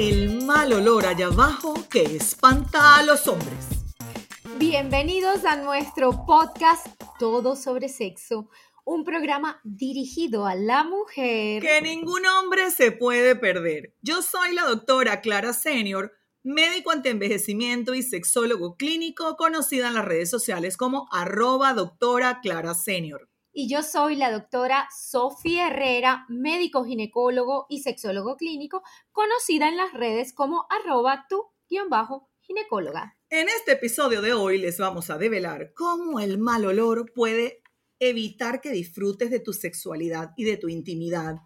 El mal olor allá abajo que espanta a los hombres. Bienvenidos a nuestro podcast Todo sobre Sexo, un programa dirigido a la mujer. Que ningún hombre se puede perder. Yo soy la doctora Clara Senior, médico antienvejecimiento y sexólogo clínico, conocida en las redes sociales como arroba doctora Clara Senior. Y yo soy la doctora Sofía Herrera, médico ginecólogo y sexólogo clínico, conocida en las redes como arroba tu-ginecóloga. En este episodio de hoy les vamos a develar cómo el mal olor puede evitar que disfrutes de tu sexualidad y de tu intimidad.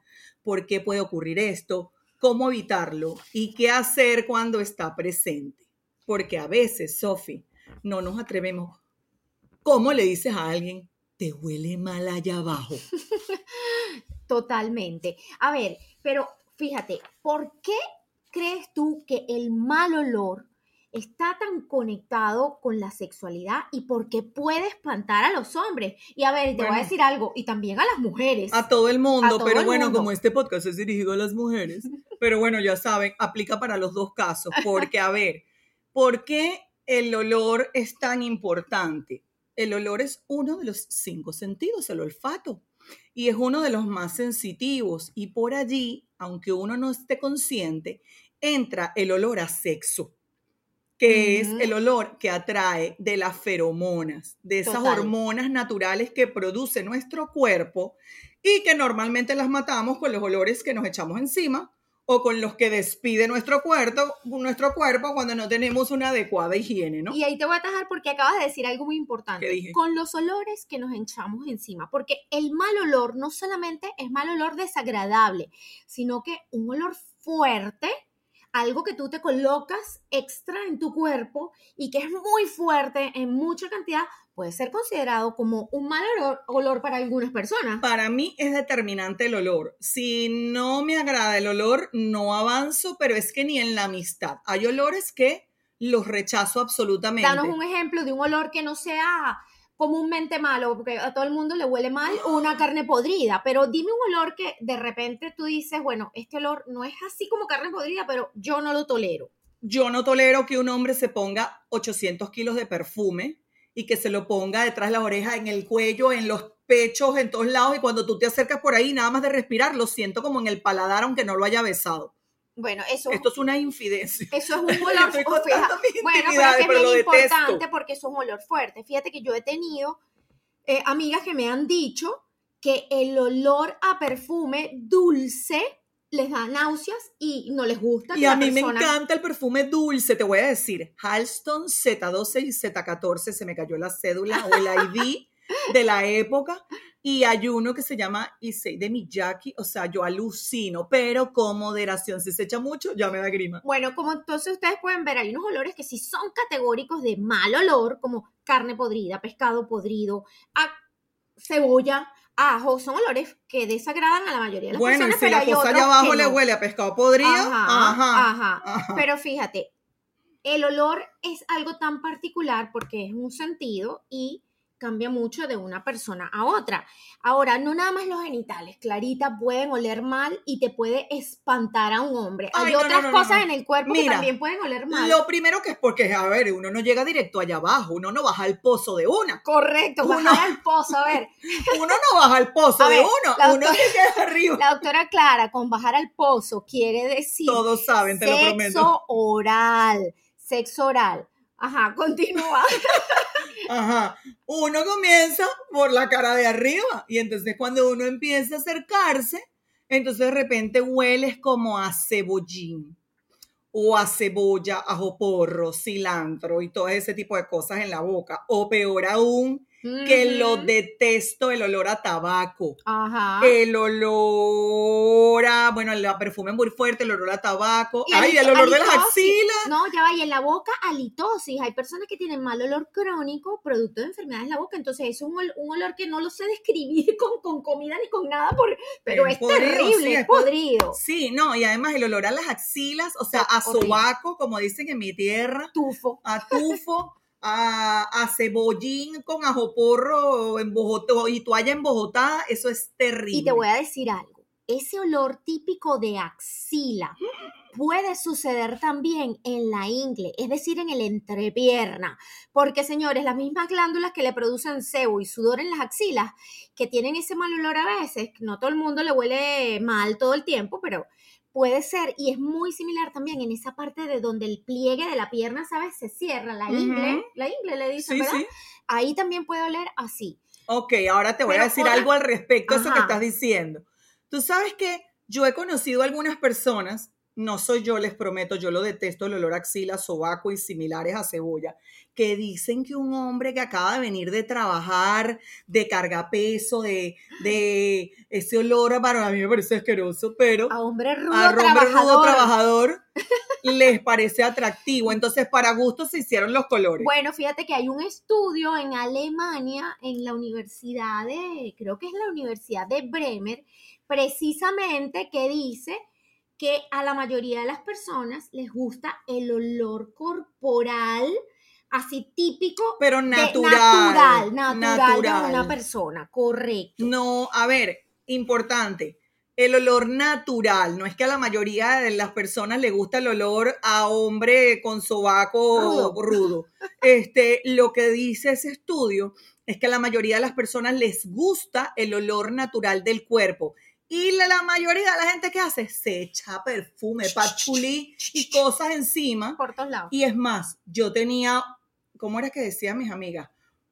¿Por qué puede ocurrir esto? ¿Cómo evitarlo? ¿Y qué hacer cuando está presente? Porque a veces, Sofi, no nos atrevemos. ¿Cómo le dices a alguien, te huele mal allá abajo? Totalmente. A ver, pero fíjate, ¿por qué crees tú que el mal olor está tan conectado con la sexualidad y porque puede espantar a los hombres. Y a ver, te voy a decir algo, y también a las mujeres. A todo el mundo, todo pero el bueno, mundo. como este podcast es dirigido a las mujeres, pero bueno, ya saben, aplica para los dos casos, porque a ver, ¿por qué el olor es tan importante? El olor es uno de los cinco sentidos, el olfato, y es uno de los más sensitivos, y por allí, aunque uno no esté consciente, entra el olor a sexo que es el olor que atrae de las feromonas, de esas Total. hormonas naturales que produce nuestro cuerpo y que normalmente las matamos con los olores que nos echamos encima o con los que despide nuestro cuerpo, nuestro cuerpo cuando no tenemos una adecuada higiene, ¿no? Y ahí te voy a atajar porque acabas de decir algo muy importante. ¿Qué dije? Con los olores que nos echamos encima. Porque el mal olor no solamente es mal olor desagradable, sino que un olor fuerte, algo que tú te colocas extra en tu cuerpo y que es muy fuerte en mucha cantidad, puede ser considerado como un mal olor, olor para algunas personas. Para mí es determinante el olor. Si no me agrada el olor, no avanzo, pero es que ni en la amistad. Hay olores que los rechazo absolutamente. Danos un ejemplo de un olor que no sea comúnmente malo, porque a todo el mundo le huele mal una carne podrida, pero dime un olor que de repente tú dices, bueno, este olor no es así como carne podrida, pero yo no lo tolero. Yo no tolero que un hombre se ponga 800 kilos de perfume y que se lo ponga detrás de la oreja, en el cuello, en los pechos, en todos lados. Y cuando tú te acercas por ahí, nada más de respirar, lo siento como en el paladar, aunque no lo haya besado. Bueno, eso, Esto es una infidencia. eso es un olor mis Bueno, pero es que es pero bien detesto. importante porque eso es un olor fuerte. Fíjate que yo he tenido eh, amigas que me han dicho que el olor a perfume dulce les da náuseas y no les gusta. Y que a mí me encanta el perfume dulce, te voy a decir, Halston Z12 y Z14, se me cayó la cédula o el ID de la época, y hay uno que se llama Issei de Miyaki, o sea, yo alucino, pero con moderación, si se echa mucho, ya me da grima. Bueno, como entonces ustedes pueden ver, hay unos olores que sí son categóricos de mal olor, como carne podrida, pescado podrido, a cebolla, ajo, son olores que desagradan a la mayoría de las Bueno, personas, si pero la cosa allá abajo le no. huele a pescado podrido, Ajá, ajá, ajá. ajá. Pero fíjate, el olor es algo tan particular porque es un sentido y cambia mucho de una persona a otra. Ahora, no nada más los genitales, Clarita, pueden oler mal y te puede espantar a un hombre. Hay Ay, no, no, otras no, no, cosas en el cuerpo que también pueden oler mal. Lo primero que es porque, a ver, uno no llega directo allá abajo, uno no baja al pozo de una. Correcto, Uno- bajar al pozo. A ver, Uno no baja al pozo A de ver, uno, uno se queda arriba. la doctora Clara, con bajar al pozo quiere decir Todos saben, te lo prometo. sexo oral. Sexo oral. Ajá, continúa. Ajá. Uno comienza por la cara de arriba y entonces cuando uno empieza a acercarse, entonces de repente hueles como a cebollín o a cebolla, ajo porro, cilantro y todo ese tipo de cosas en la boca. O peor aún, que lo detesto, el olor a tabaco. Ajá. El olor a, bueno, el perfume muy fuerte, el olor a tabaco. Y Ay, el olor de las axilas. No, ya va, y en la boca, halitosis. Hay personas que tienen mal olor crónico, producto de enfermedades en la boca. Entonces, es un, ol- un olor que no lo sé describir con, con comida ni con nada, por, pero Es es, podrido, terrible, sí, es es pod- podrido. Sí, no, y además el olor a las axilas, o sea, a sobaco, como dicen en mi tierra, Tufo. a tufo, a, a cebollín con ajo porro embojotado y toalla embojotada, eso es terrible. Y te voy a decir algo. Ese olor típico de axila puede suceder también en la ingle, es decir, en el entrepierna. Porque, señores, las mismas glándulas que le producen sebo y sudor en las axilas, que tienen ese mal olor a veces, no todo el mundo le huele mal todo el tiempo, pero puede ser, y es muy similar también en esa parte de donde el pliegue de la pierna, ¿sabes? Se cierra, la ingle, la ingle le dicen, Sí, ¿verdad? sí. Ahí también puede oler así. Ok, ahora te voy a decir algo al respecto a eso que estás diciendo. Tú sabes que yo he conocido algunas personas, no soy yo, les prometo, yo lo detesto, el olor a axila, sobaco y similares a cebolla, que dicen que un hombre que acaba de venir de trabajar, de cargapeso, de, de ese olor, para mí me parece asqueroso, pero A hombre rudo, a hombre rudo trabajador. trabajador les parece atractivo. Entonces, para gusto se hicieron los colores. Bueno, fíjate que hay un estudio en Alemania, en la universidad de, creo que es la Universidad de Bremer, precisamente que dice que a la mayoría de las personas les gusta el olor corporal, así típico, pero de- natural. natural, natural, de una persona, correcto. No, a ver, importante. El olor natural, no es que a la mayoría de las personas le gusta el olor a hombre con sobaco Rudo. rudo. Este, lo que dice ese estudio es que a la mayoría de las personas les gusta el olor natural del cuerpo. Y la, la mayoría de la gente que hace se echa perfume, patchouli y cosas encima. Por todos lados. Y es más, yo tenía, ¿cómo era que decían mis amigas?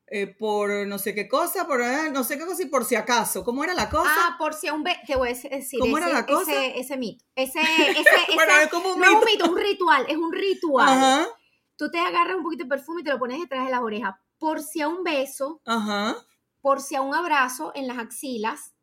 Eh, por no sé qué cosa, por eh, no sé qué cosa y por si acaso. ¿Cómo era la cosa? Ah, por si a un te voy a decir ¿Cómo ese, era la cosa? ese, ese mito. Ese, ese, bueno, es como un no es un mito. mito, es un ritual, es un ritual. Ajá, Tú te agarras un poquito de perfume y te lo pones detrás de las orejas. Por si a un beso, ajá. por si a un abrazo en las axilas,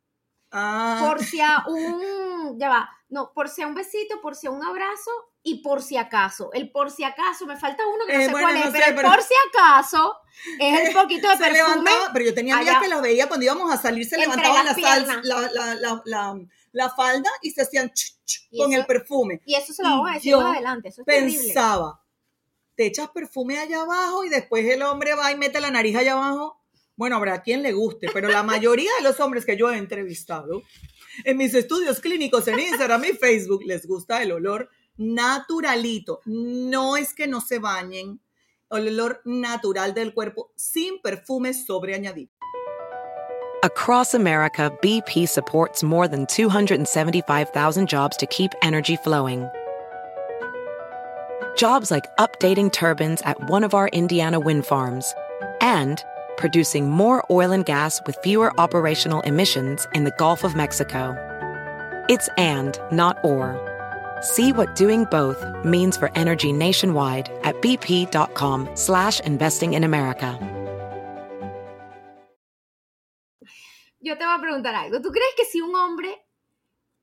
Ah, por si a un, ya va, no, por si a un besito, por si a un abrazo y por si acaso. El por si acaso, me falta uno que no Eh, sé bueno, cuál es, sé, pero el por si acaso es el poquito de se perfume. levantaba, pero yo tenía amigas que los veía cuando íbamos a salir, se levantaban la, las la, la, la, la- la falda y se hacían ch, ch Y con eso- el perfume. Y eso se lo vamos a decir más adelante, eso es terrible. Pensaba, te echas perfume allá abajo y después el hombre va y mete la nariz allá abajo. Bueno, habrá quien le guste, pero la mayoría de los hombres que yo he entrevistado en mis estudios clínicos en Instagram y Facebook les gusta el olor naturalito. No es que no se bañen, el olor natural del cuerpo sin perfume sobreañadido. Across America, BP supports more than 275,000 jobs to keep energy flowing. Jobs like updating turbines at one of our Indiana wind farms and producing more oil and gas with fewer operational emissions in the Gulf of Mexico. It's and, not or. See what doing both means for energy nationwide at bp.com slash investing in America. Yo te voy a preguntar algo. ¿Tú crees que si un hombre,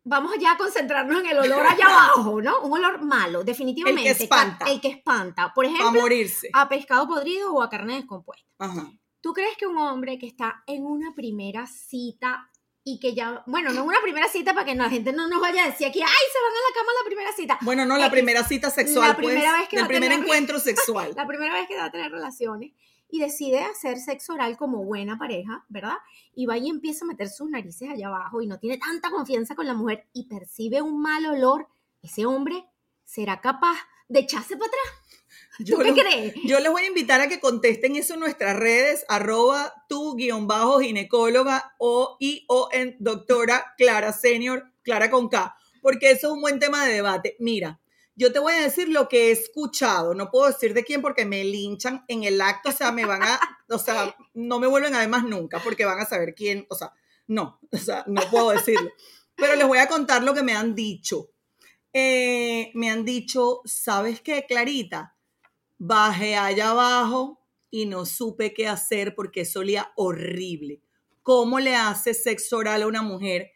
vamos ya a concentrarnos en el olor allá abajo, ¿no? Un olor malo, definitivamente. El que espanta. El que espanta. Por ejemplo, A morirse. a pescado podrido o a carne descompuesta. Ajá. ¿Tú crees que un hombre que está en una primera cita y que ya, bueno, no una primera cita para que la gente no nos vaya a decir aquí, ay, se van a la cama a la primera cita. Bueno, no, la X. primera cita sexual, La primera pues, vez que el primer tener- encuentro sexual. La primera vez que va a tener relaciones y decide hacer sexo oral como buena pareja, ¿verdad? Y va y empieza a meter sus narices allá abajo y no tiene tanta confianza con la mujer y percibe un mal olor, ese hombre será capaz de echarse para atrás. Yo ¿Tú qué crees? Yo les voy a invitar a que contesten eso en nuestras redes, arroba tu guion bajo ginecóloga o y o en doctora Clara Senior, Clara con K, porque eso es un buen tema de debate. Mira, yo te voy a decir lo que he escuchado, no puedo decir de quién porque me linchan en el acto, o sea, me van a, o sea, no me vuelven a ver más nunca porque van a saber quién, o sea, no, o sea, no puedo decirlo. Pero les voy a contar lo que me han dicho. Eh, me han dicho, ¿sabes qué, Clarita? Bajé allá abajo y no supe qué hacer porque eso olía horrible. ¿Cómo le hace sexo oral a una mujer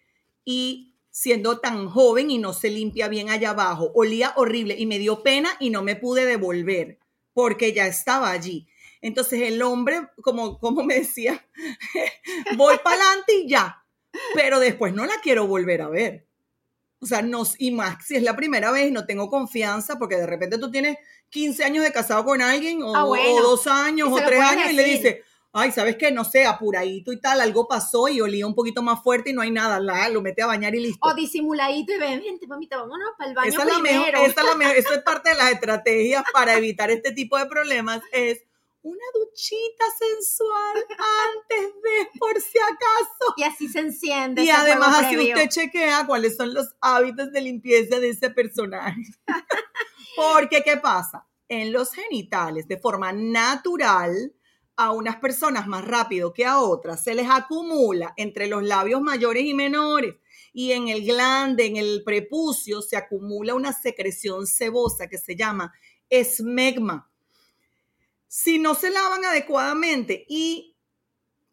y siendo tan joven y no se limpia bien allá abajo? Olía horrible y me dio pena y no me pude devolver porque ya estaba allí. Entonces el hombre, como, como me decía, voy para adelante y ya, pero después no la quiero volver a ver. O sea, no, y más si es la primera vez y no tengo confianza, porque de repente tú tienes 15 años de casado con alguien, o, Ah, bueno. o dos años, o tres años, y le decir. dice, ay, ¿sabes qué? No sé, apuradito y tal, algo pasó y olía un poquito más fuerte y no hay nada, la, lo mete a bañar y listo. O disimuladito y ven, vente, mamita, vámonos para el baño Esa es, la mejor, esa es la mejor, eso es parte de las estrategias para evitar este tipo de problemas, es una duchita sensual antes de, por si acaso. Y así se enciende. Y además así previo. usted chequea cuáles son los hábitos de limpieza de ese personaje. Porque, ¿qué pasa? En los genitales, de forma natural, a unas personas más rápido que a otras, se les acumula entre los labios mayores y menores y en el glande, en el prepucio, se acumula una secreción sebosa que se llama esmegma. Si no se lavan adecuadamente y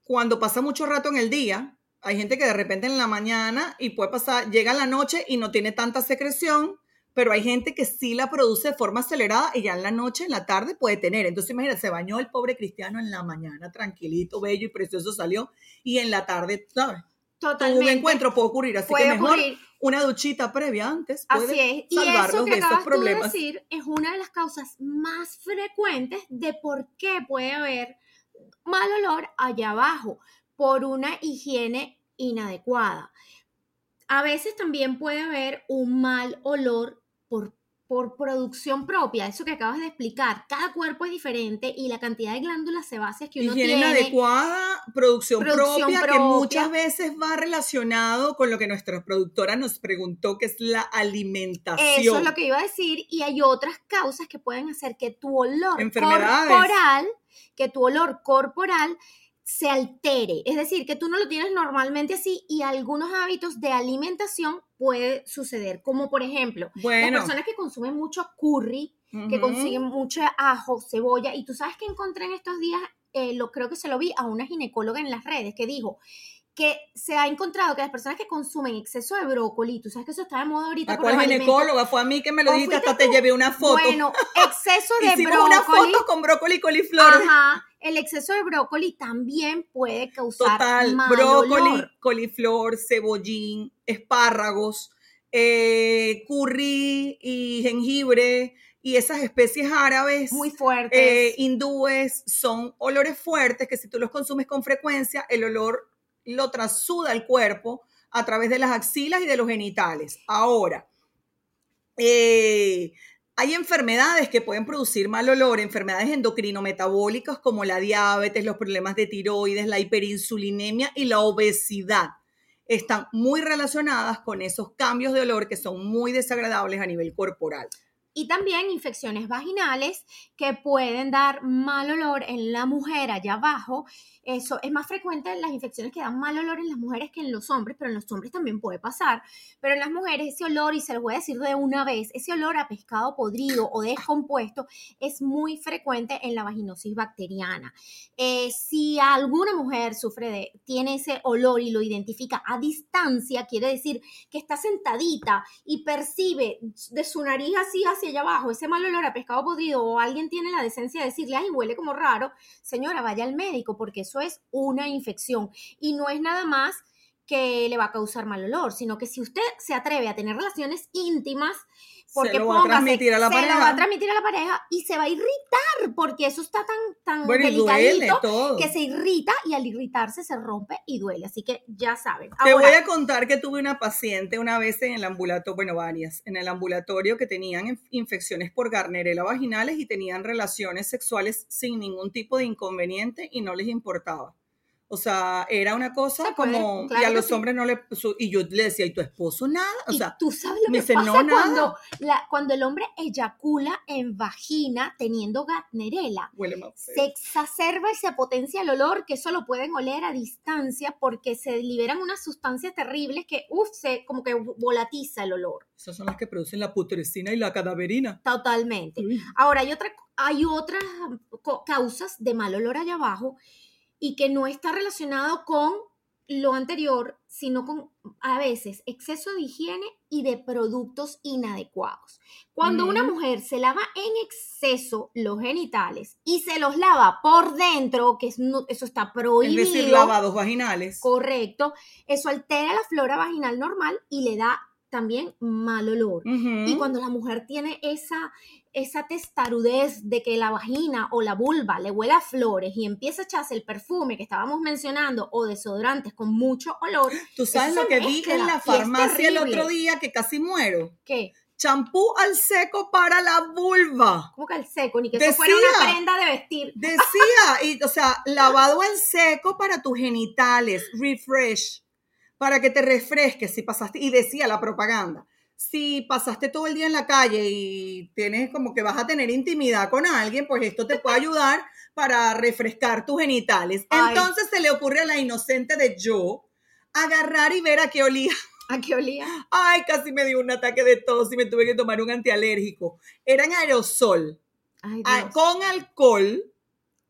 cuando pasa mucho rato en el día, hay gente que de repente en la mañana y puede pasar, llega la noche y no tiene tanta secreción, pero hay gente que sí la produce de forma acelerada y ya en la noche, en la tarde puede tener. Entonces imagínate, se bañó el pobre cristiano en la mañana, tranquilito, bello y precioso salió y en la tarde, ¿sabes? Tuvo un Totalmente. encuentro puede ocurrir, así Puede que mejor ocurrir. una duchita previa antes puede Así es. Y eso que de esos tú problemas. decir es una de las causas más frecuentes de por qué puede haber mal olor allá abajo por una higiene inadecuada. A veces también puede haber un mal olor por, por producción propia, eso que acabas de explicar. Cada cuerpo es diferente y la cantidad de glándulas sebáceas que uno Higiene tiene. inadecuada, producción, Producción propia, que propia. muchas veces va relacionado con lo que nuestra productora nos preguntó, que es la alimentación. Eso es lo que iba a decir. Y hay otras causas que pueden hacer que tu olor corporal, que tu olor corporal se altere. Es decir, que tú no lo tienes normalmente así y algunos hábitos de alimentación puede suceder. Como por ejemplo, Bueno, las personas que consumen mucho curry, que consiguen mucho ajo, cebolla. Y tú sabes que encontré en estos días, eh, lo creo que se lo vi a una ginecóloga en las redes que dijo que se ha encontrado que las personas que consumen exceso de brócoli, tú sabes que eso está de moda ahorita ¿A cuál ginecóloga? Fue a mí que me lo ¿O dijiste, hasta te llevé una foto. Bueno, exceso de Hicimos brócoli. una foto con brócoli y coliflor. Ajá, el exceso de brócoli también puede causar Total, mal brócoli, olor. coliflor, cebollín, espárragos, eh, curry y jengibre y esas especies árabes. muy fuertes. eh, hindúes son olores fuertes que si tú los consumes con frecuencia, el olor lo trasuda el cuerpo a través de las axilas y de los genitales. Ahora, eh, hay enfermedades que pueden producir mal olor, enfermedades endocrinometabólicas como la diabetes, los problemas de tiroides, la hiperinsulinemia y la obesidad. Están muy relacionadas con esos cambios de olor que son muy desagradables a nivel corporal. y también infecciones vaginales que pueden dar mal olor en la mujer allá abajo. Eso es más frecuente las infecciones que dan mal olor en las mujeres que en los hombres, pero en los hombres también puede pasar. Pero en las mujeres ese olor, y se lo voy a decir de una vez, ese olor a pescado podrido o descompuesto es muy frecuente en la vaginosis bacteriana. Eh, si alguna mujer sufre de, tiene ese olor y lo identifica a distancia, quiere decir que está sentadita y percibe de su nariz así hacia allá abajo ese mal olor a pescado podrido o alguien tiene la decencia de decirle, ay, huele como raro, señora, vaya al médico porque es una infección. Y no es nada más que le va a causar mal olor, sino que si usted se atreve a tener relaciones íntimas, porque se lo va a transmitir a la se pareja. lo va a transmitir a la pareja y se va a irritar porque eso está tan, tan bueno, duele que se irrita y al irritarse se rompe y duele. Así que ya saben. Te voy a contar que tuve una paciente una vez en el ambulatorio, bueno, varias, en el ambulatorio que tenían inf- infecciones por garnerela vaginales y tenían relaciones sexuales sin ningún tipo de inconveniente y no les importaba. O sea, era una cosa Se puede, como, y claro a que los sí. hombres no le, su- y yo le decía, ¿y tu esposo nada? O y sea, tú sabes lo me que dice, pasa "No, nada". cuando, la- cuando el hombre eyacula en vagina teniendo gatnerela. huele más. Se exacerba y se potencia el olor, que eso lo pueden oler a distancia porque se liberan unas sustancias terribles que, uff, se como que volatiza el olor. Esas son las que producen la putrescina y la cadaverina. Totalmente. Uy. Ahora, hay, otra, hay otras causas de mal olor allá abajo y que no está relacionado con lo anterior, sino con a veces exceso de higiene y de productos inadecuados. Cuando una mujer se lava en exceso los genitales y se los lava por dentro, que es no- eso está Es prohibido, decir, lavados vaginales. correcto, eso altera la flora vaginal normal y le da también mal olor. Y cuando la mujer tiene esa, esa testarudez de que la vagina o la vulva le huele a flores y empieza a echarse el perfume que estábamos mencionando o desodorantes con mucho olor, Tú sabes lo que vi en la farmacia el otro día que casi muero. ¿qué? Champú al seco para la vulva. Como que el seco, ni que eso fuera Decía. una prenda de vestir. Decía, y, o sea, lavado en seco para tus genitales, refresh, para que te refresques si pasaste, y decía la propaganda, si pasaste todo el día en la calle y tienes como que vas a tener intimidad con alguien, pues esto te puede ayudar para refrescar tus genitales. Ay. Entonces se le ocurre a la inocente de yo agarrar y ver a qué olía. ¿A qué olía? Ay, casi me dio un ataque de tos y me tuve que tomar un antialérgico. Era en aerosol, Ay, ah, con alcohol.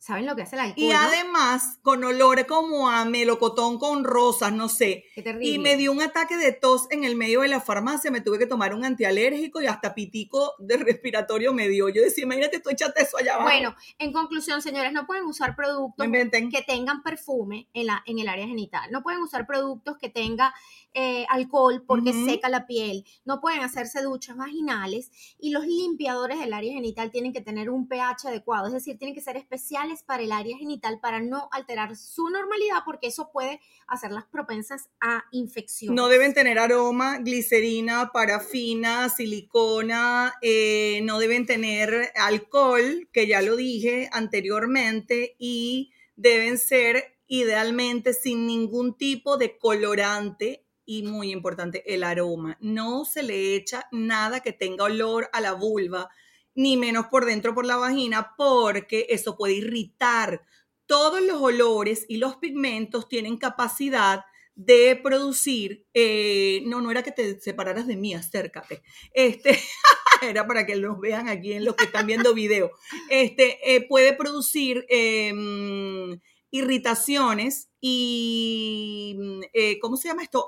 ¿Saben lo que hace el alcohol? Y no? además, con olor como a melocotón con rosas, no sé. Qué terrible. Y me dio un ataque de tos en el medio de la farmacia. Me tuve que tomar un antialérgico y hasta pitico de respiratorio me dio. Yo decía, imagínate, tú échate eso allá abajo. Bueno, en conclusión, señores, no pueden usar productos que tengan perfume en, la, en el área genital. No pueden usar productos que tengan eh, alcohol porque seca la piel. No pueden hacerse duchas vaginales. Y los limpiadores del área genital tienen que tener un pH adecuado. Es decir, tienen que ser especiales para el área genital para no alterar su normalidad porque eso puede hacerlas propensas a infecciones. No deben tener aroma, glicerina, parafina, silicona, eh, no deben tener alcohol, que ya lo dije anteriormente, y deben ser idealmente sin ningún tipo de colorante y muy importante, el aroma. No se le echa nada que tenga olor a la vulva, ni menos por dentro por la vagina, porque eso puede irritar. Todos los olores y los pigmentos tienen capacidad de producir, eh, no, no era que te separaras de mí, acércate, este, era para que los vean aquí en los que están viendo video, este, eh, puede producir mm, irritaciones y, mm, eh, ¿cómo se llama esto?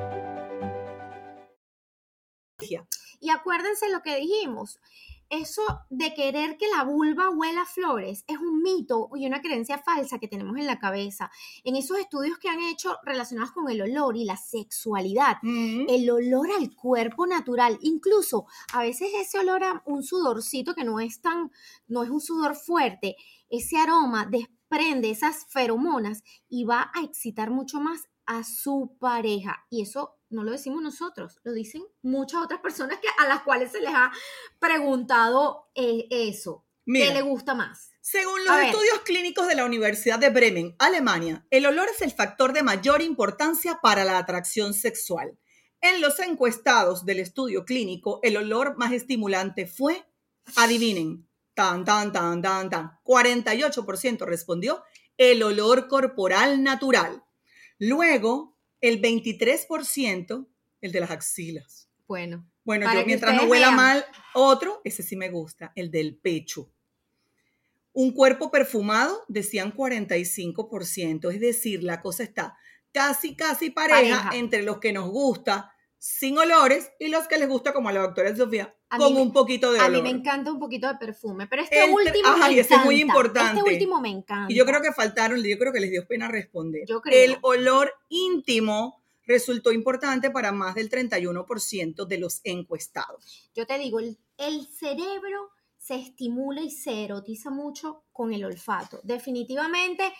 Y acuérdense lo que dijimos. Eso de querer que la vulva huela a flores es un mito y una creencia falsa que tenemos en la cabeza. En esos estudios que han hecho relacionados con el olor y la sexualidad, Mm. el olor al cuerpo natural, incluso a veces ese olor a un sudorcito que no es tan, no es un sudor fuerte, ese aroma desprende esas feromonas y va a excitar mucho más a su pareja. Y eso no lo decimos nosotros, lo dicen muchas otras personas que, a las cuales se les ha preguntado eh, eso. Mira. ¿Qué le gusta más? Según los A ver. estudios clínicos de la Universidad de Bremen, Alemania, el olor es el factor de mayor importancia para la atracción sexual. En los encuestados del estudio clínico, el olor más estimulante fue, adivinen, tan, tan, tan, tan, tan, 48% respondió el olor corporal natural. Luego, el 23%, el de las axilas. Bueno, Bueno, yo mientras no huela vean. mal, otro, ese sí me gusta, el del pecho. Un cuerpo perfumado, decían 45%, es decir, la cosa está casi, casi pareja, Pareja. entre los que nos gusta sin olores y los que les gusta, como a la doctora Sofía, A con me- un poquito de A olor. mí me encanta un poquito de perfume, pero este El- último Ay, me ese es muy encanta. importante. Este último me encanta. Y yo creo que faltaron, yo creo que les dio pena responder. Yo creo. El olor íntimo resultó importante para más del 31% de los encuestados. Yo te digo, el, el cerebro se estimula y se erotiza mucho con el olfato. Definitivamente,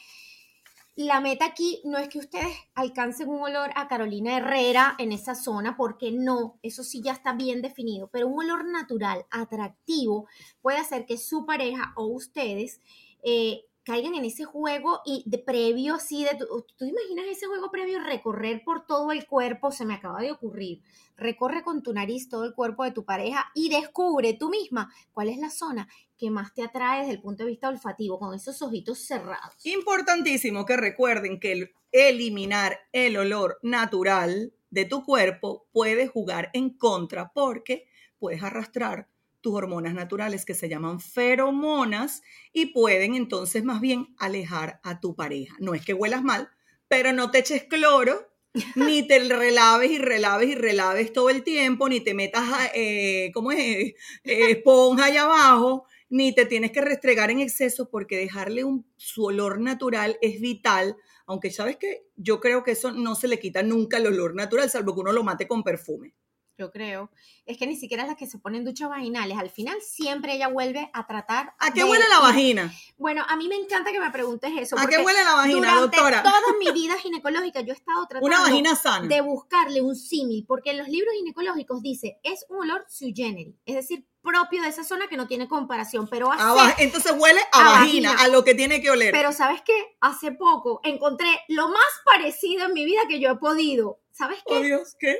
la meta aquí no es que ustedes alcancen un olor a Carolina Herrera en esa zona, porque no, eso sí ya está bien definido, pero un olor natural, atractivo, puede hacer que su pareja o ustedes eh, caigan en ese juego y de previo así, de, ¿tú, ¿tú imaginas ese juego previo? Recorrer por todo el cuerpo, se me acaba de ocurrir. Recorre con tu nariz todo el cuerpo de tu pareja y descubre tú misma cuál es la zona que más te atrae desde el punto de vista olfativo, con esos ojitos cerrados. Importantísimo que recuerden que el- eliminar el olor natural de tu cuerpo puede jugar en contra porque puedes arrastrar tus hormonas naturales que se llaman feromonas y pueden entonces más bien alejar a tu pareja. No es que huelas mal, pero no te eches cloro, ni te relaves y relaves y relaves todo el tiempo, ni te metas, eh, ¿cómo es? Eh, esponja allá abajo, ni te tienes que restregar en exceso porque dejarle un, su olor natural es vital, aunque sabes que yo creo que eso no se le quita nunca el olor natural, salvo que uno lo mate con perfume. Yo creo. Es que ni siquiera las que se ponen duchas vaginales, al final siempre ella vuelve a tratar. ¿A qué de- huele la vagina? Bueno, a mí me encanta que me preguntes eso. ¿A qué huele la vagina, durante doctora? toda mi vida ginecológica yo he estado tratando Una vagina sana. de buscarle un símil, porque en los libros ginecológicos dice, es un olor sui generis, es decir, propio de esa zona que no tiene comparación, pero hace, A entonces huele a, a vagina, vagina. a lo que tiene que oler. pero ¿sabes qué? Hace poco encontré lo más parecido en mi vida que yo he podido. ¿Sabes qué? oh Dios, ¿qué?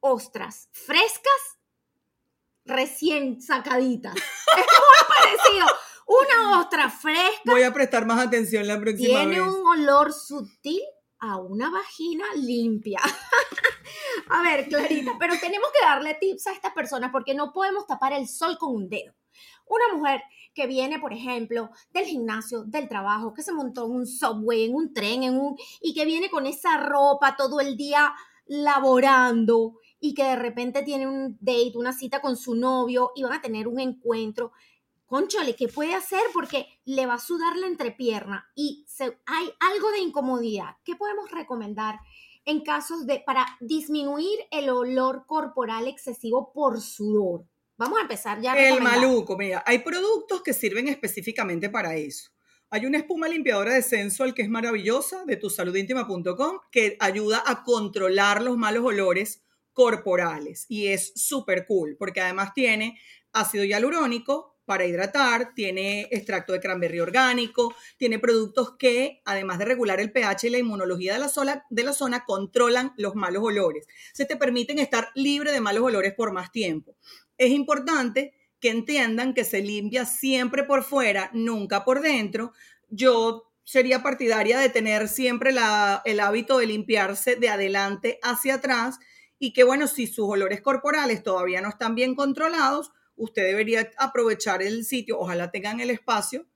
Ostras frescas recién sacaditas. Es muy parecido. Una ostra fresca Voy a prestar más atención la próxima tiene vez. un olor sutil a una vagina limpia. a ver, Clarita, pero tenemos que darle tips a estas personas porque no podemos tapar el sol con un dedo. Una mujer que viene, por ejemplo, del gimnasio, del trabajo, que se montó en un subway, en un tren, en un y que viene con esa ropa todo el día laborando y que de repente tiene un date, una cita con su novio y van a tener un encuentro. Conchole, ¿qué puede hacer? Porque le va a sudar la entrepierna y se- hay algo de incomodidad. ¿Qué podemos recomendar en casos de para disminuir el olor corporal excesivo por sudor? Vamos a empezar ya. a El maluco, mira, hay productos que sirven específicamente para eso. Hay una espuma limpiadora de Sensual que es maravillosa, de tusaludintima.com, que ayuda a controlar los malos olores corporales y es súper cool porque además tiene ácido hialurónico para hidratar, tiene extracto de cranberry orgánico, tiene productos que, además de regular el pH y la inmunología de la, zona, de la zona, controlan los malos olores. Se te permiten estar libre de malos olores por más tiempo. Es importante que entiendan que se limpia siempre por fuera, nunca por dentro. Yo sería partidaria de tener siempre el hábito de limpiarse de adelante hacia atrás y que bueno, si sus olores corporales todavía no están bien controlados, usted debería aprovechar el sitio, ojalá tengan el espacio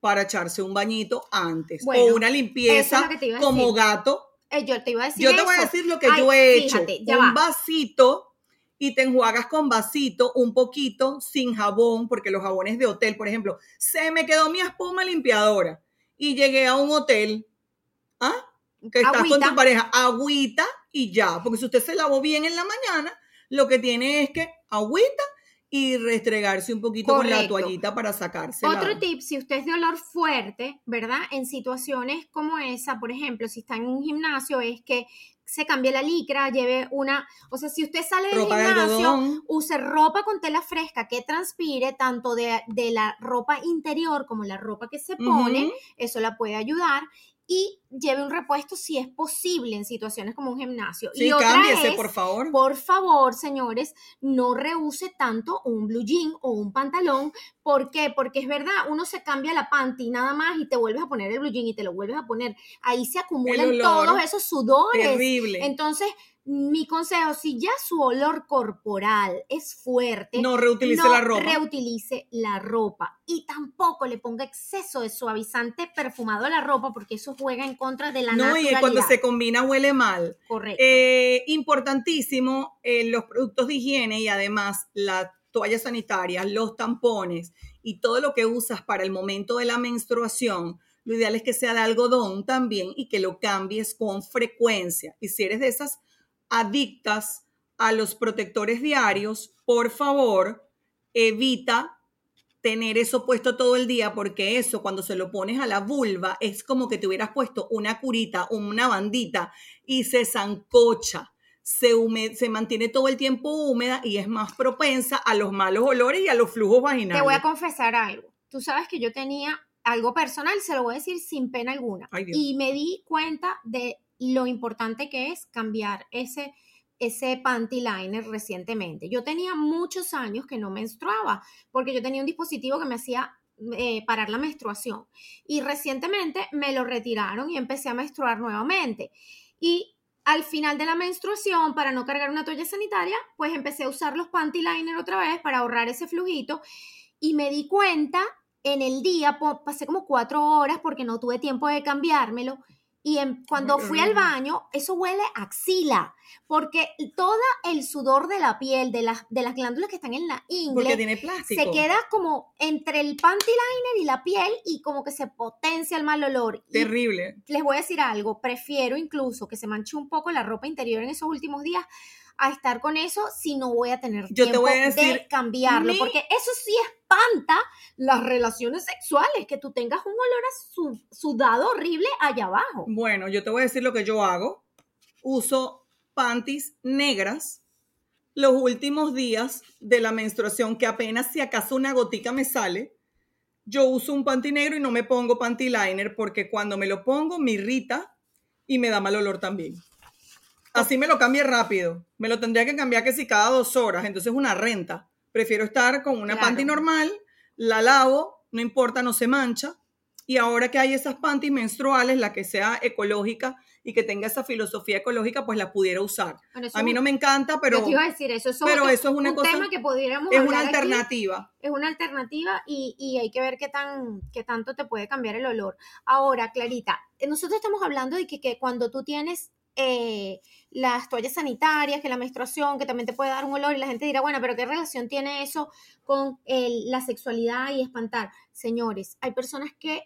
para echarse un bañito antes Bueno, o una limpieza es como gato. Eh, yo te iba a decir Yo te voy a decir lo que Ay, yo he hecho. fíjate, un va. vasito y te enjuagas con vasito un poquito sin jabón, porque los jabones de hotel, por ejemplo, se me quedó mi espuma limpiadora y llegué a un hotel, ¿ah? Que estás con tu pareja, agüita y ya, porque si usted se lavó bien en la mañana, lo que tiene es que agüita y restregarse un poquito con la toallita para sacarse. Otro tip, si usted es de olor fuerte, ¿verdad? En situaciones como esa, por ejemplo, si está en un gimnasio, es que se cambie la licra, lleve una, o sea, si usted sale del ropa gimnasio, use ropa con tela fresca que transpire tanto de, de la ropa interior como la ropa que se pone, eso la puede ayudar. Y lleve un repuesto si es posible en situaciones como un gimnasio. Sí, y otra cámbiese, es, por favor. por favor, señores, no rehuse tanto un blue jean o un pantalón. ¿Por qué? Porque es verdad, uno se cambia la panty nada más y te vuelves a poner el blue jean y te lo vuelves a poner. Ahí se acumulan olor. todos esos sudores. Terrible. Entonces, mi consejo, si ya su olor corporal es fuerte, No reutilice no la ropa. reutilice la ropa y tampoco le ponga exceso de suavizante perfumado a la ropa porque eso juega en contra de la no, y naturalidad. cuando se combina huele mal. Correcto. Eh, importantísimo, eh, los productos de higiene y además las toallas sanitarias, los tampones y todo lo que usas para el momento de la menstruación, lo ideal es que sea de algodón también y que lo cambies con frecuencia. Y si eres de esas adictas a los protectores diarios, por favor, evita tener eso puesto todo el día porque eso cuando se lo pones a la vulva es como que te hubieras puesto una curita, una bandita y se zancocha, se, se mantiene todo el tiempo húmeda y es más propensa a los malos olores y a los flujos vaginales. Te voy a confesar algo. Tú sabes que yo tenía algo personal, se lo voy a decir sin pena alguna. Ay, y me di cuenta de lo importante que es cambiar ese, ese panty liner recientemente. Yo tenía muchos años que no menstruaba porque yo tenía un dispositivo que me hacía eh, parar la menstruación. Y recientemente me lo retiraron y empecé a menstruar nuevamente. Y al final de la menstruación, para no cargar una toalla sanitaria, pues empecé a usar los panty liner otra vez para ahorrar ese flujito. Y me di cuenta en el día, pasé como cuatro horas porque no tuve tiempo de cambiármelo. Y en- cuando fui al horrible. baño, eso huele a axila, porque todo el sudor de la piel, de las, de las glándulas que están en la porque ingle, tiene plástico. se queda como entre el panty liner y la piel y como que se potencia el mal olor. Y Terrible. les voy a decir algo, prefiero incluso que se manche un poco la ropa interior en esos últimos días a estar con eso si no voy a tener Yo te tiempo voy a decir, de cambiarlo, mi- porque eso sí espanta las relaciones sexuales, que tú tengas un olor a su- sudado horrible allá abajo. Bueno, yo te voy a decir lo que yo hago. Uso panties negras los últimos días de la menstruación, que apenas si acaso una gotica me sale. Yo uso un panty negro y no me pongo panty liner porque cuando me lo pongo me irrita y me da mal olor también. Así me lo cambie rápido. Me lo tendría que cambiar que si cada dos horas, entonces es una renta. Prefiero estar con una Claro. panty normal, la lavo, no importa, no se mancha. Y ahora que hay esas panties menstruales, la que sea ecológica y que tenga esa filosofía ecológica, pues la pudiera usar. Bueno, A mí no me encanta, pero yo te iba a decir eso, eso, pero otro- eso es una un cosa- tema que pudiéramos es una hablar aquí. alternativa. es una alternativa y, y hay que ver qué, tan, qué tanto te puede cambiar el olor. Ahora, Clarita, eh, nosotros estamos hablando de que, que cuando tú tienes eh, las toallas sanitarias, que la menstruación, que también te puede dar un olor y la gente dirá, bueno, pero ¿qué relación tiene eso con el- la sexualidad y espantar? Señores, hay personas que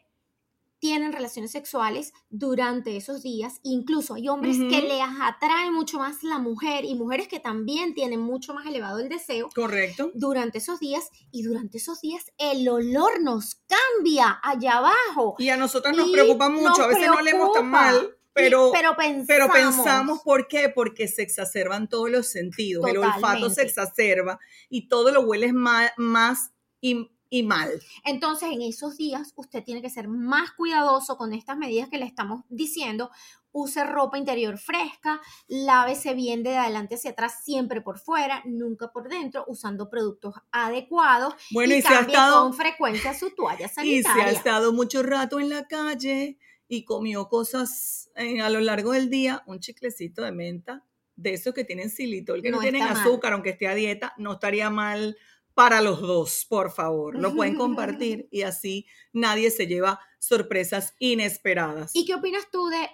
tienen relaciones sexuales durante esos días, incluso hay hombres que les atrae mucho más la mujer y mujeres que también tienen mucho más elevado el deseo Correcto. durante esos días y durante esos días el olor nos cambia allá abajo. Y a nosotros nos preocupa mucho. nos a veces no leemos tan mal, pero, pero pensamos. pero pensamos por qué. Porque se exacerban todos los sentidos. El olfato se exacerba y todo lo hueles ma- más y, y mal. Entonces, en esos días usted tiene que ser más cuidadoso con estas medidas que le estamos diciendo. Use ropa interior fresca, lávese bien de adelante hacia atrás, siempre por fuera, nunca por dentro, usando productos adecuados Bueno, y, y, si ha estado, con frecuencia su toalla y si sanitaria. ha estado mucho rato en la calle y comió cosas eh, a lo largo del día, un chiclecito de menta, de esos que tienen xilitol, que no, No tienen mal. azúcar, aunque esté a dieta, no estaría mal para los dos, por favor. Lo pueden compartir y así nadie se lleva sorpresas inesperadas. ¿Y qué opinas tú de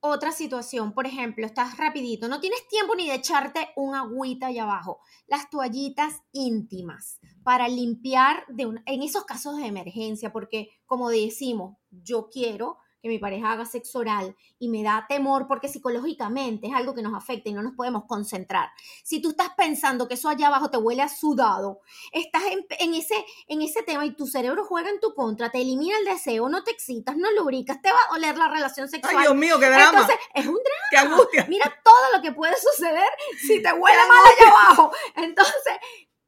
otra situación? Por ejemplo, estás rapidito, no tienes tiempo ni de echarte un agüita allá abajo. Las toallitas íntimas para limpiar de un- en esos casos de emergencia, porque como decimos, yo quiero que mi pareja haga sexo oral y me da temor porque psicológicamente es algo que nos afecta y no nos podemos concentrar. Si tú estás pensando que eso allá abajo te huele a sudado, estás en, en ese, en ese tema y tu cerebro juega en tu contra, te elimina el deseo, no te excitas, no lubricas, te va a oler la relación sexual. Ay, Dios mío, qué drama, Entonces, es un drama. qué angustia. Mira todo lo que puede suceder si te huele mal allá abajo. Entonces,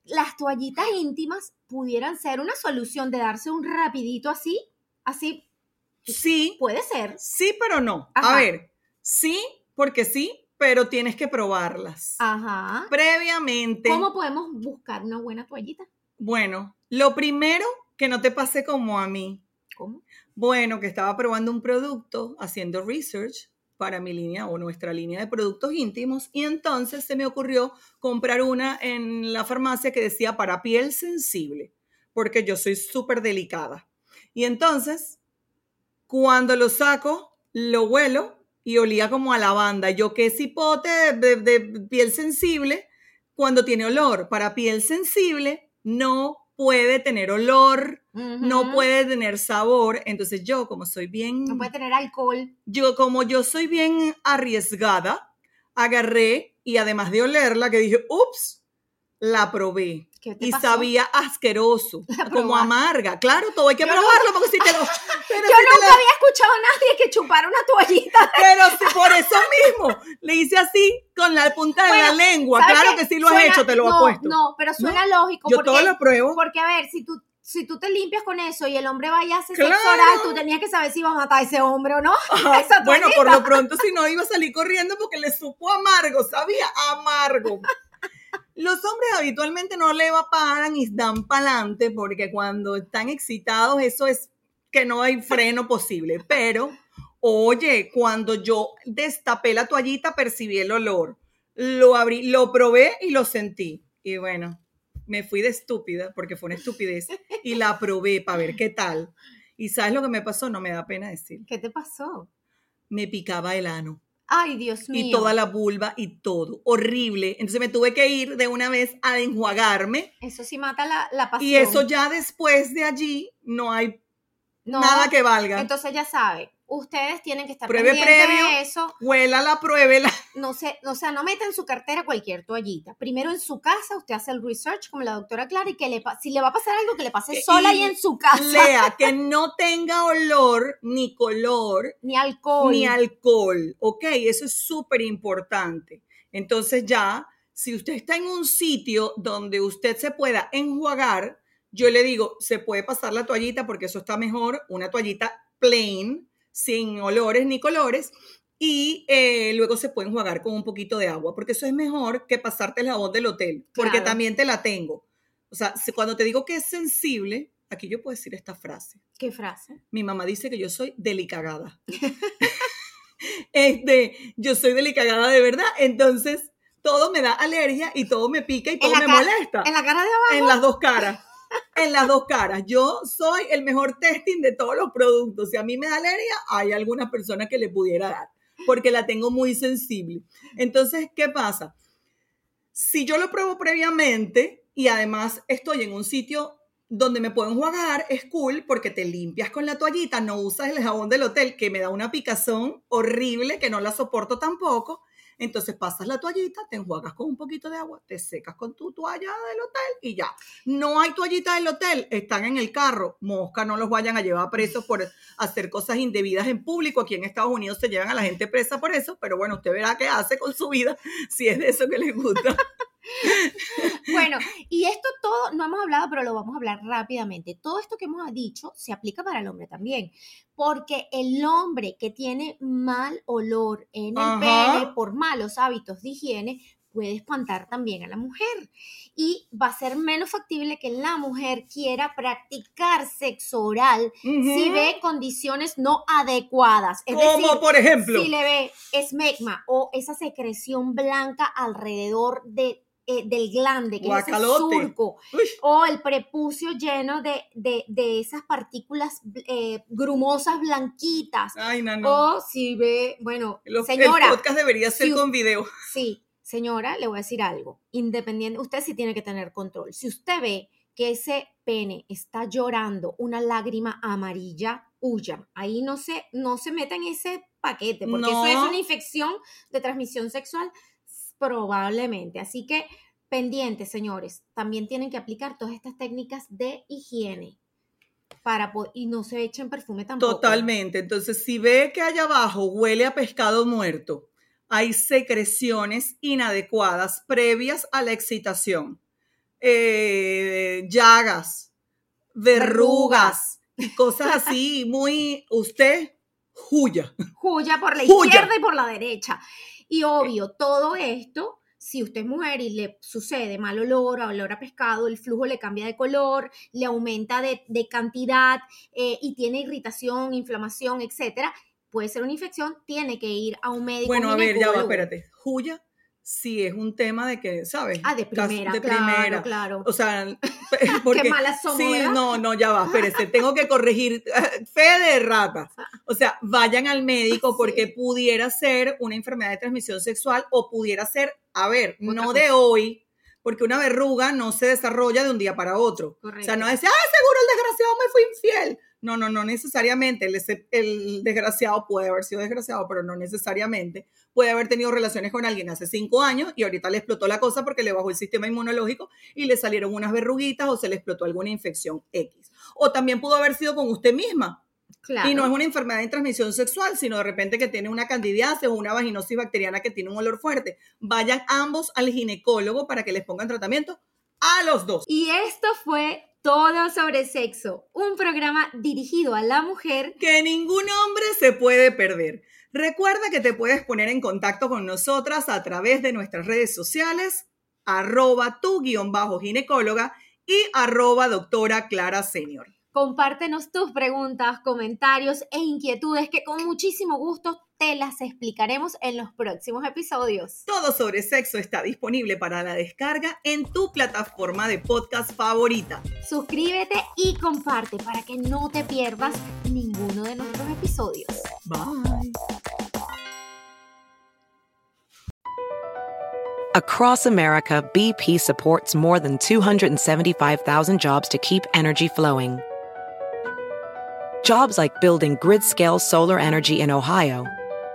las toallitas íntimas pudieran ser una solución de darse un rapidito así, así Sí, puede ser. sí, pero no. Ajá. A ver, sí, porque sí, pero tienes que probarlas. Ajá. Previamente. ¿Cómo podemos buscar una buena toallita? Bueno, lo primero que no te pase como a mí. ¿Cómo? Bueno, que estaba probando un producto, haciendo research, para mi línea o nuestra línea de productos íntimos y entonces se me ocurrió comprar una en la farmacia que decía para piel sensible, porque yo soy súper delicada. Y entonces, cuando lo saco, lo huelo y olía como a lavanda. Yo que es hipote de, de piel sensible, cuando tiene olor para piel sensible, no puede tener olor, no puede tener sabor. Entonces yo, como soy bien, No puede tener alcohol. yo como yo soy bien arriesgada, agarré y además de olerla, que dije, ups, la probé. ¿Qué te Y pasó? sabía asqueroso, como amarga. Claro, todo hay que Yo probarlo porque si te lo... Yo si nunca lo- había escuchado a nadie que chupara una toallita. pero si por eso mismo le hice así con la punta de la lengua. ¿Sabes Claro que sí lo has Suena- hecho, te lo no, apuesto. No, pero suena lógico yo porque, todo lo pruebo. porque, a ver, si tú, si tú te limpias con eso y el hombre vaya a hacer Claro. sexo oral, tú tenías que saber si iba a matar a ese hombre o no. Esa bueno, por lo pronto, si no iba a salir corriendo porque le supo amargo, sabía amargo. Los hombres habitualmente no le paran y dan pa'lante porque cuando están excitados, eso es que no hay freno posible. Pero, oye, cuando yo destapé la toallita, percibí el olor. Lo abrí, lo probé y lo sentí. Y bueno, me fui de estúpida porque fue una estupidez y la probé para ver qué tal. ¿Y sabes lo que me pasó? No me da pena decir ¿Qué te pasó? me picaba el ano Ay, Dios mío. y toda la vulva y todo. Horrible. Entonces me tuve que ir de una vez a enjuagarme Eso sí mata la, la pasión. y eso ya después de allí no hay No, nada que valga. Entonces ya sabe, ustedes tienen que estar Pruebe pendientes previo. de eso. Huélala, pruébela. No se, o sea, no meta en su cartera cualquier toallita. Primero en su casa, usted hace el research como la doctora Clara y que le, si le va a pasar algo, que le pase Y- sola y en su casa. Lea, que no tenga olor ni color Ni alcohol. ni alcohol. Ok, eso es súper importante. Entonces ya, si usted está en un sitio donde usted se pueda enjuagar, yo le digo, se puede pasar la toallita porque eso está mejor, una toallita plain, sin olores ni colores, y eh, luego se puede enjuagar con un poquito de agua, porque eso es mejor que pasarte el jabón del hotel, porque Claro. también te la tengo. O sea, cuando te digo que es sensible, aquí yo puedo decir esta frase. ¿Qué frase? Mi mamá dice que yo soy delicagada. este, yo soy delicagada de verdad. Entonces, todo me da alergia y todo me pica y todo la me molesta. En la cara de abajo. En las dos caras. En las dos caras. Yo soy el mejor testing de todos los productos. Si a mí me da alergia, hay algunas personas que le pudiera dar, porque la tengo muy sensible. Entonces, ¿qué pasa? Si yo lo pruebo previamente y además estoy en un sitio donde me puedo enjuagar, es cool porque te limpias con la toallita, no usas el jabón del hotel que me da una picazón horrible que no la soporto tampoco. Entonces pasas la toallita, te enjuagas con un poquito de agua, te secas con tu toalla del hotel y ya. No hay toallita del hotel, están en el carro. Mosca, no los vayan a llevar presos por hacer cosas indebidas en público. Aquí en Estados Unidos se llevan a la gente presa por eso, pero bueno, usted verá qué hace con su vida si es de eso que le gusta. Bueno, y esto todo, no hemos hablado, pero lo vamos a hablar rápidamente. Todo esto que hemos dicho se aplica para el hombre también, porque el hombre que tiene mal olor en el Ajá. pene por malos hábitos de higiene puede espantar también a la mujer y va a ser menos factible que la mujer quiera practicar sexo oral si ve condiciones no adecuadas. Es Como decir, por ejemplo. si le ve esmegma o esa secreción blanca alrededor de, eh, del glande, que es ese Guacalote. surco, Uy, o el prepucio lleno de, de- de esas partículas eh, grumosas blanquitas, ay, no, no. o si ve, bueno, Lo- señora, el podcast debería ser si- con video. sí, señora, le voy a decir algo, independiente, usted sí tiene que tener control. Si usted ve que ese pene está llorando una lágrima amarilla, huya. Ahí no se, no se meta en ese paquete, porque eso es una infección de transmisión sexual, probablemente. Así que pendientes, señores, también tienen que aplicar todas estas técnicas de higiene para y no se echen perfume tampoco. Totalmente. Entonces, si ve que allá abajo huele a pescado muerto, hay secreciones inadecuadas previas a la excitación. Eh, llagas, verrugas cosas así, muy, usted, huya. Juya por la izquierda y por la derecha. Y obvio, todo esto, si usted es mujer y le sucede mal olor o olor a pescado, el flujo le cambia de color, le aumenta de, de cantidad eh, y tiene irritación, inflamación, etcétera, puede ser una infección, tiene que ir a un médico. Bueno, a ver, ya va, espérate. Juya, si es un tema de que, ¿sabes? Ah, de primera, de claro, primera. claro. O sea, porque, malas somos, Sí, ¿verdad? no, no, ya va, espérese, tengo que corregir. Fe de rata. O sea, vayan al médico Sí. porque pudiera ser una enfermedad de transmisión sexual o pudiera ser, a ver, Otra no cosa. de hoy, porque una verruga no se desarrolla de un día para otro. O Correcto. sea, no es, ah, seguro el desgraciado me fue infiel. No, no, no necesariamente. El, el desgraciado puede haber sido desgraciado, pero no necesariamente. Puede haber tenido relaciones con alguien hace cinco años y ahorita le explotó la cosa porque le bajó el sistema inmunológico y le salieron unas verruguitas o se le explotó alguna infección X. O también pudo haber sido con usted misma. Claro. Y no es una enfermedad de transmisión sexual, sino de repente que tiene una candidiasis o una vaginosis bacteriana que tiene un olor fuerte. Vayan ambos al ginecólogo para que les pongan tratamiento a los dos. Y esto fue todo sobre sexo, un programa dirigido a la mujer. que ningún hombre se puede perder. Recuerda que te puedes poner en contacto con nosotras a través de nuestras redes sociales, arroba tu guion bajo ginecóloga y arroba doctora Clara Senior. Compártenos tus preguntas, comentarios e inquietudes que con muchísimo gusto te las explicaremos en los próximos episodios. Todo sobre sexo está disponible para la descarga en tu plataforma de podcast favorita. Suscríbete y comparte para que no te pierdas ninguno de nuestros episodios. Bye. Across America, BP supports more than 275,000 jobs to keep energy flowing. Jobs like building grid scale solar energy in Ohio